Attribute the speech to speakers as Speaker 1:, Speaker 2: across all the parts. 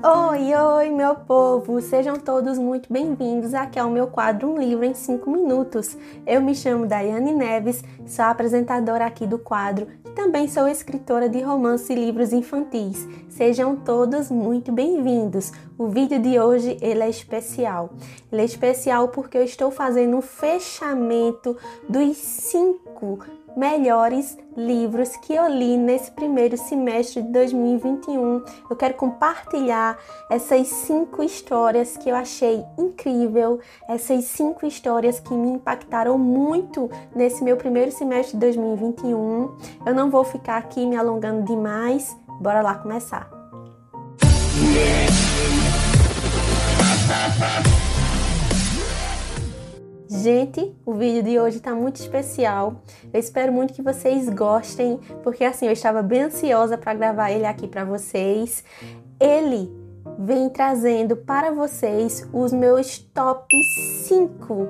Speaker 1: Oi, oi, meu povo! Sejam todos muito bem-vindos aqui ao meu quadro Um Livro em 5 Minutos. Eu me chamo Daiane Neves, sou apresentadora aqui do quadro e também sou escritora de romance e livros infantis. Sejam todos muito bem-vindos. O vídeo de hoje ele é especial. Ele é especial porque eu estou fazendo um fechamento dos cinco melhores livros que eu li nesse primeiro semestre de 2021. Eu quero compartilhar essas cinco histórias que eu achei incrível, essas cinco histórias que me impactaram muito nesse meu primeiro semestre de 2021. Eu não vou ficar aqui me alongando demais. Bora lá começar. Gente, o vídeo de hoje está muito especial. Eu espero muito que vocês gostem, porque assim eu estava bem ansiosa para gravar ele aqui para vocês. Ele vem trazendo para vocês os meus top 5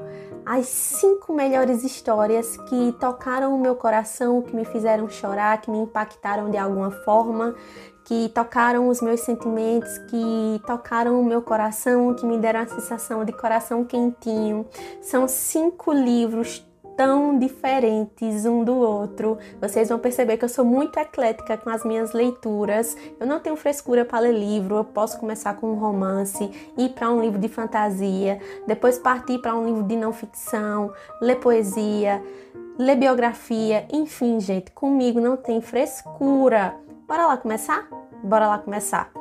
Speaker 1: as cinco melhores histórias que tocaram o meu coração, que me fizeram chorar, que me impactaram de alguma forma, que tocaram os meus sentimentos, que tocaram o meu coração, que me deram a sensação de coração quentinho. São cinco livros tão diferentes um do outro. Vocês vão perceber que eu sou muito eclética com as minhas leituras. Eu não tenho frescura para ler livro. Eu posso começar com um romance, ir para um livro de fantasia, depois partir para um livro de não ficção, ler poesia, ler biografia, enfim, gente, comigo não tem frescura. Bora lá começar? Bora lá começar.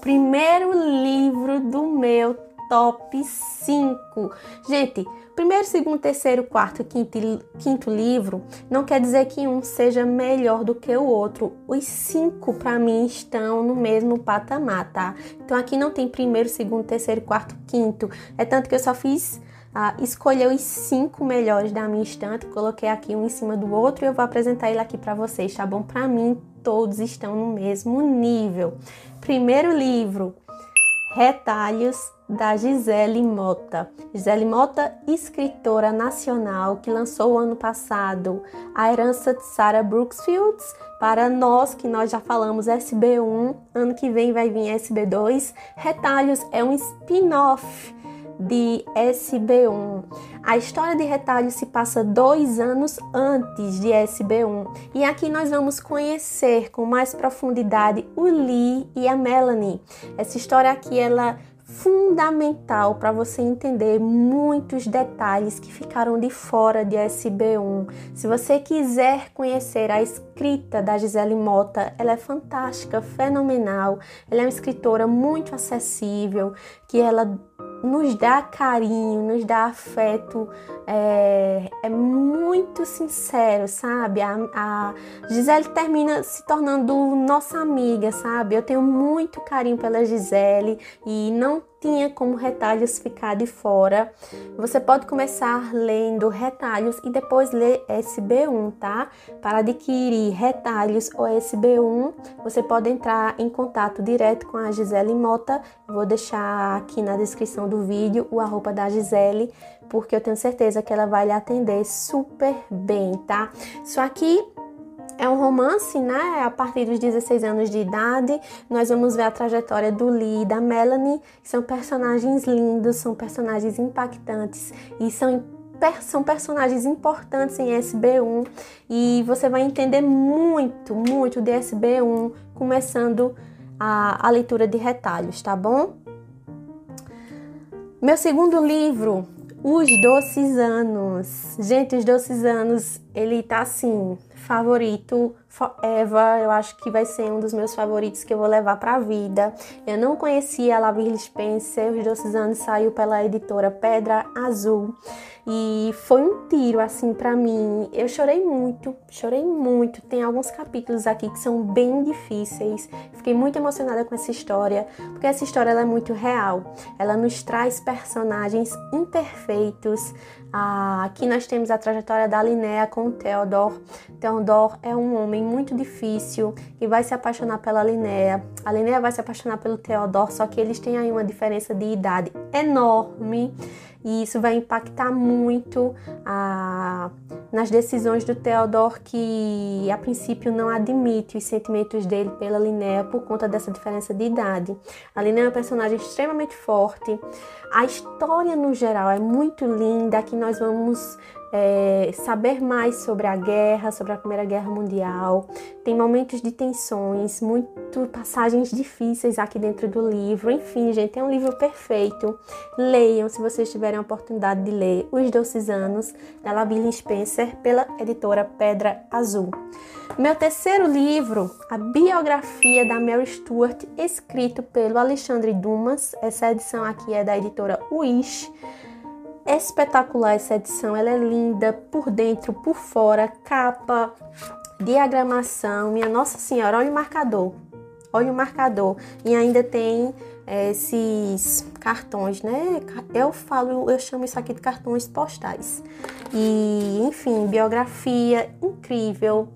Speaker 1: Primeiro livro do meu top 5. Gente, primeiro, segundo, terceiro, quarto, quinto, quinto livro não quer dizer que um seja melhor do que o outro. Os cinco, para mim, estão no mesmo patamar, tá? Então aqui não tem primeiro, segundo, terceiro, quarto, quinto. É tanto que eu só fiz ah, escolher os cinco melhores da minha estante, coloquei aqui um em cima do outro e eu vou apresentar ele aqui para vocês, tá bom? Para mim, todos estão no mesmo nível. Primeiro livro, Retalhos da Gisele Mota. Gisele Mota, escritora nacional que lançou ano passado A Herança de Sarah Brooksfield. Para nós que nós já falamos SB1, ano que vem vai vir SB2. Retalhos é um spin-off de SB1. A história de retalho se passa dois anos antes de SB1 e aqui nós vamos conhecer com mais profundidade o Lee e a Melanie. Essa história aqui ela fundamental para você entender muitos detalhes que ficaram de fora de SB1. Se você quiser conhecer a escrita da Gisele Mota, ela é fantástica, fenomenal. Ela é uma escritora muito acessível, que ela nos dá carinho, nos dá afeto, é, é muito sincero, sabe? A, a, Gisele termina se tornando nossa amiga, sabe? Eu tenho muito carinho pela Gisele e não tinha como retalhos ficar de fora. Você pode começar lendo retalhos e depois ler SB1, tá? Para adquirir retalhos ou SB1, você pode entrar em contato direto com a Gisele Mota. vou deixar aqui na descrição do vídeo o arroba da Gisele, porque eu tenho certeza que ela vai lhe atender super bem, tá? Isso aqui é um romance, né? A partir dos 16 anos de idade, nós vamos ver a trajetória do Lee e da Melanie, que são personagens lindos, são personagens impactantes e são são personagens importantes em SB1 e você vai entender muito, muito de SB1 começando a, a leitura de retalhos, tá bom? Meu segundo livro, Os Doces Anos. Gente, Os Doces Anos, ele tá assim, favorito Eva, eu acho que vai ser um dos meus favoritos que eu vou levar para a vida. Eu não conhecia a Laville Spencer, os doces anos saiu pela editora Pedra Azul e foi um tiro assim para mim. Eu chorei muito, chorei muito. Tem alguns capítulos aqui que são bem difíceis. Fiquei muito emocionada com essa história, porque essa história é muito real. Ela nos traz personagens imperfeitos. Ah, aqui nós temos a trajetória da Linnea com o Theodore. Theodore é um homem muito difícil e vai se apaixonar pela Linnea. A Linnea vai se apaixonar pelo Theodore, só que eles têm aí uma diferença de idade enorme e isso vai impactar muito a, nas decisões do Theodore que a princípio não admite os sentimentos dele pela Linnea por conta dessa diferença de idade. A Linnea é uma personagem extremamente forte. A história no geral é muito linda. Aqui nós vamos é, saber mais sobre a guerra, sobre a Primeira Guerra Mundial. Tem momentos de tensões, muito passagens difíceis aqui dentro do livro. Enfim, gente, é um livro perfeito. Leiam se vocês tiverem a oportunidade de ler Os Doces Anos, da Lavínia Spencer, pela editora Pedra Azul. Meu terceiro livro, a biografia da Mary Stuart, escrito pelo Alexandre Dumas. Essa edição aqui é da editora Wish espetacular essa edição, ela é linda por dentro, por fora, capa, diagramação, minha Nossa Senhora, olha o marcador, olha o marcador e ainda tem é, esses cartões, né? Eu falo, eu chamo isso aqui de cartões postais. E, enfim, biografia incrível.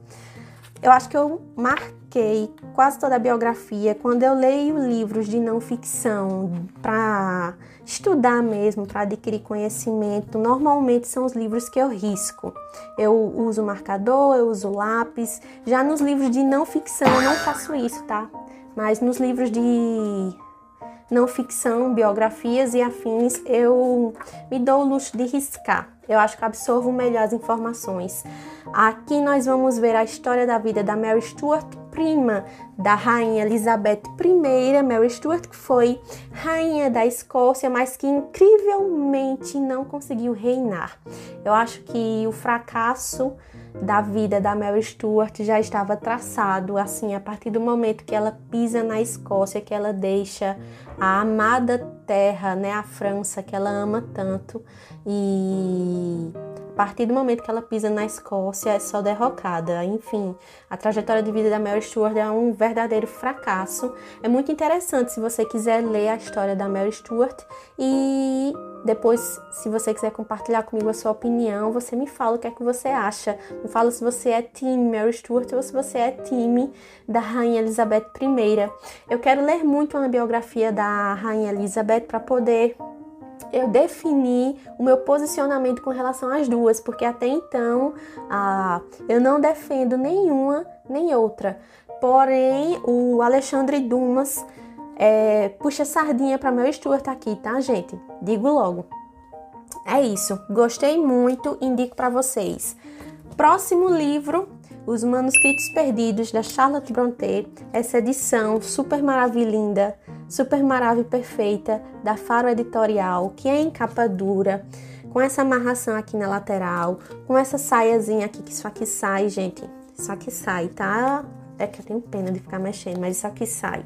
Speaker 1: Eu acho que eu marquei quase toda a biografia quando eu leio livros de não ficção para estudar mesmo, para adquirir conhecimento. Normalmente são os livros que eu risco. Eu uso marcador, eu uso lápis. Já nos livros de não ficção eu não faço isso, tá? Mas nos livros de não ficção, biografias e afins, eu me dou o luxo de riscar. Eu acho que absorvo melhor as informações. Aqui nós vamos ver a história da vida da Mary Stuart, prima da rainha Elizabeth I, Mary Stuart, que foi rainha da Escócia, mas que incrivelmente não conseguiu reinar. Eu acho que o fracasso da vida da Mary Stuart já estava traçado, assim, a partir do momento que ela pisa na Escócia, que ela deixa a amada terra, né, a França, que ela ama tanto, e partir do momento que ela pisa na Escócia, é só derrocada. Enfim, a trajetória de vida da Mary Stuart é um verdadeiro fracasso. É muito interessante se você quiser ler a história da Mary Stuart e depois, se você quiser compartilhar comigo a sua opinião, você me fala o que é que você acha. Me fala se você é time Mary Stuart ou se você é time da Rainha Elizabeth I. Eu quero ler muito uma biografia da Rainha Elizabeth para poder eu defini o meu posicionamento com relação às duas, porque até então ah, eu não defendo nenhuma nem outra. Porém, o Alexandre Dumas é, puxa sardinha para meu Stuart aqui, tá, gente? Digo logo. É isso. Gostei muito, indico para vocês. Próximo livro, Os Manuscritos Perdidos da Charlotte Brontë. Essa edição super maravilhosa super maravilhosa perfeita da Faro Editorial, que é em capa dura, com essa amarração aqui na lateral, com essa saiazinha aqui, que isso aqui sai, gente. Isso aqui sai, tá? É que eu tenho pena de ficar mexendo, mas isso aqui sai.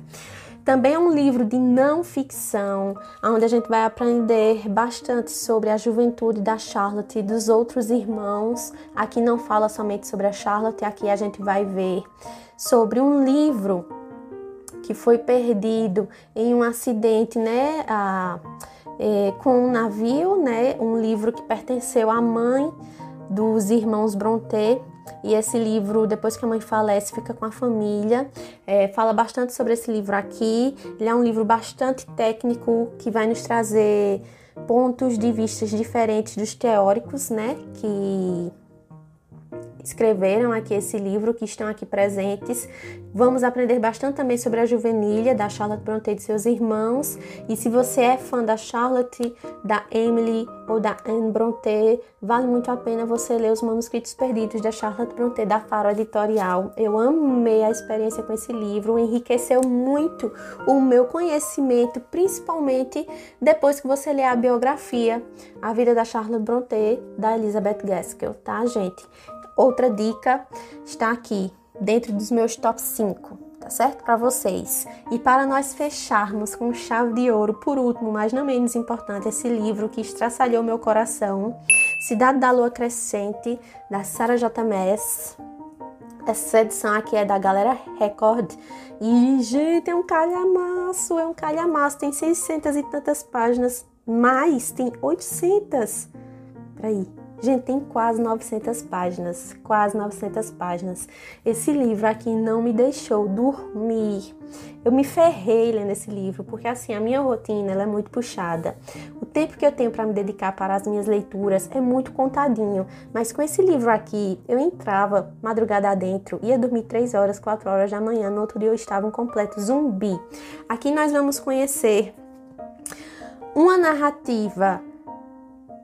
Speaker 1: Também é um livro de não ficção, onde a gente vai aprender bastante sobre a juventude da Charlotte e dos outros irmãos. Aqui não fala somente sobre a Charlotte, aqui a gente vai ver sobre um livro que foi perdido em um acidente, né, a, é, com um navio, né, um livro que pertenceu à mãe dos irmãos Brontë. E esse livro, depois que a mãe falece, fica com a família. É, fala bastante sobre esse livro aqui. Ele é um livro bastante técnico que vai nos trazer pontos de vistas diferentes dos teóricos, né? Que escreveram aqui esse livro, que estão aqui presentes. Vamos aprender bastante também sobre a juvenilha da Charlotte Brontë e de seus irmãos. E se você é fã da Charlotte, da Emily ou da Anne Brontë, vale muito a pena você ler os manuscritos perdidos da Charlotte Brontë da Faro Editorial. Eu amei a experiência com esse livro, enriqueceu muito o meu conhecimento, principalmente depois que você lê a biografia, a vida da Charlotte Brontë da Elizabeth Gaskell, tá, gente? Outra dica está aqui, dentro dos meus top 5, tá certo? Para vocês. E para nós fecharmos com chave de ouro, por último, mas não menos importante, esse livro que estraçalhou meu coração, Cidade da Lua Crescente, da Sarah J. Maas. Essa edição aqui é da Galera Record. E, gente, é um calhamaço, é um calhamaço. Tem 600 e tantas páginas, mas tem 800. Peraí, Gente, tem quase 900 páginas, quase 900 páginas. Esse livro aqui não me deixou dormir. Eu me ferrei lendo esse livro, porque assim, a minha rotina ela é muito puxada. O tempo que eu tenho para me dedicar para as minhas leituras é muito contadinho, mas com esse livro aqui, eu entrava madrugada adentro, ia dormir 3 horas, 4 horas da manhã, no outro dia eu estava um completo zumbi. Aqui nós vamos conhecer uma narrativa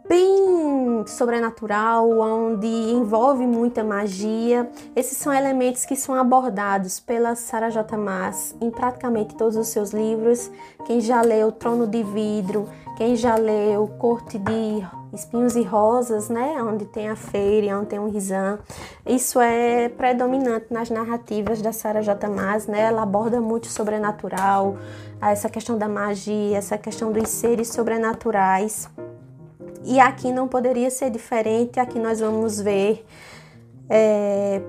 Speaker 1: bem sobrenatural, onde envolve muita magia. Esses são elementos que são abordados pela Sarah J. Maas em praticamente todos os seus livros. Quem já leu Trono de Vidro, quem já leu Corte de Espinhos e Rosas, né, onde tem a feira, onde tem um risã, isso é predominante nas narrativas da Sarah J. Maas, né? Ela aborda muito sobrenatural, essa questão da magia, essa questão dos seres sobrenaturais. E aqui não poderia ser diferente. Aqui nós vamos ver é,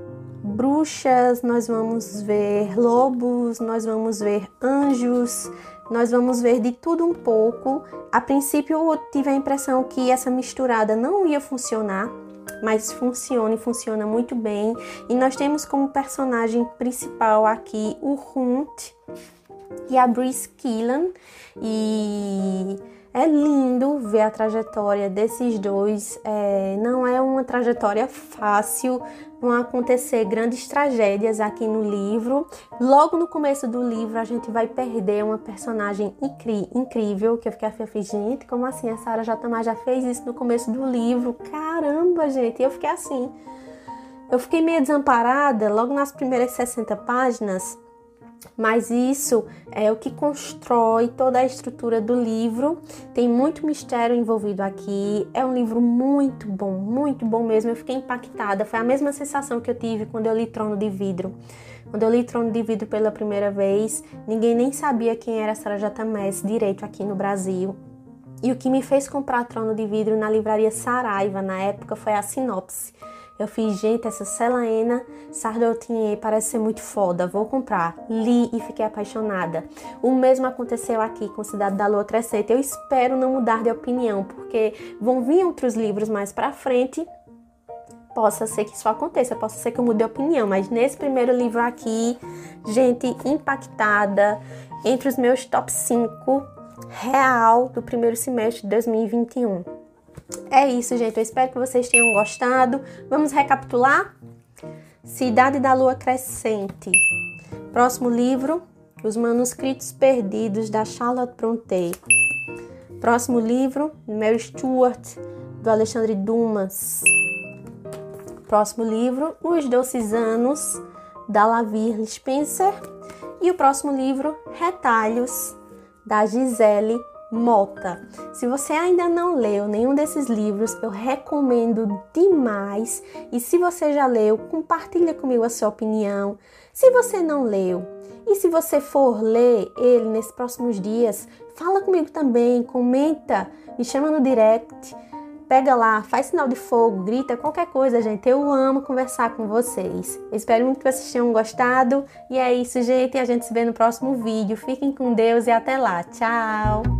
Speaker 1: bruxas, nós vamos ver lobos, nós vamos ver anjos, nós vamos ver de tudo um pouco. A princípio eu tive a impressão que essa misturada não ia funcionar, mas funciona e funciona muito bem. E nós temos como personagem principal aqui o Hunt e a Brice Killan. E é lindo ver a trajetória desses dois. É, não é uma trajetória fácil, vão acontecer grandes tragédias aqui no livro. Logo no começo do livro, a gente vai perder uma personagem incrível, que eu fiquei assim, gente, como assim? A Sarah já, já fez isso no começo do livro. Caramba, gente! Eu fiquei assim. Eu fiquei meio desamparada logo nas primeiras 60 páginas mas isso é o que constrói toda a estrutura do livro. Tem muito mistério envolvido aqui. É um livro muito bom, muito bom mesmo. Eu fiquei impactada. Foi a mesma sensação que eu tive quando eu li Trono de Vidro. Quando eu li Trono de Vidro pela primeira vez, ninguém nem sabia quem era Sarah J. Maas direito aqui no Brasil. E o que me fez comprar Trono de Vidro na livraria Saraiva na época foi a sinopse. Eu fiz, gente, essa Selaena Sardotinha parece ser muito foda, vou comprar. Li e fiquei apaixonada. O mesmo aconteceu aqui com Cidade da Lua Crescente. Eu espero não mudar de opinião, porque vão vir outros livros mais pra frente. Possa ser que isso aconteça, possa ser que eu mude de opinião, mas nesse primeiro livro aqui, gente impactada, entre os meus top 5 real do primeiro semestre de 2021. É isso, gente. Eu espero que vocês tenham gostado. Vamos recapitular? Cidade da Lua Crescente. Próximo livro, Os Manuscritos Perdidos, da Charlotte Brontë. Próximo livro, Mary Stuart, do Alexandre Dumas. Próximo livro, Os Doces Anos, da Lavir Spencer. E o próximo livro, Retalhos, da Gisele Mota. Se você ainda não leu nenhum desses livros, eu recomendo demais. E se você já leu, compartilha comigo a sua opinião. Se você não leu, e se você for ler ele nesses próximos dias, fala comigo também, comenta, me chama no direct, pega lá, faz sinal de fogo, grita, qualquer coisa, gente. Eu amo conversar com vocês. espero muito que vocês tenham gostado. E é isso, gente. A gente se vê no próximo vídeo. Fiquem com Deus e até lá. Tchau!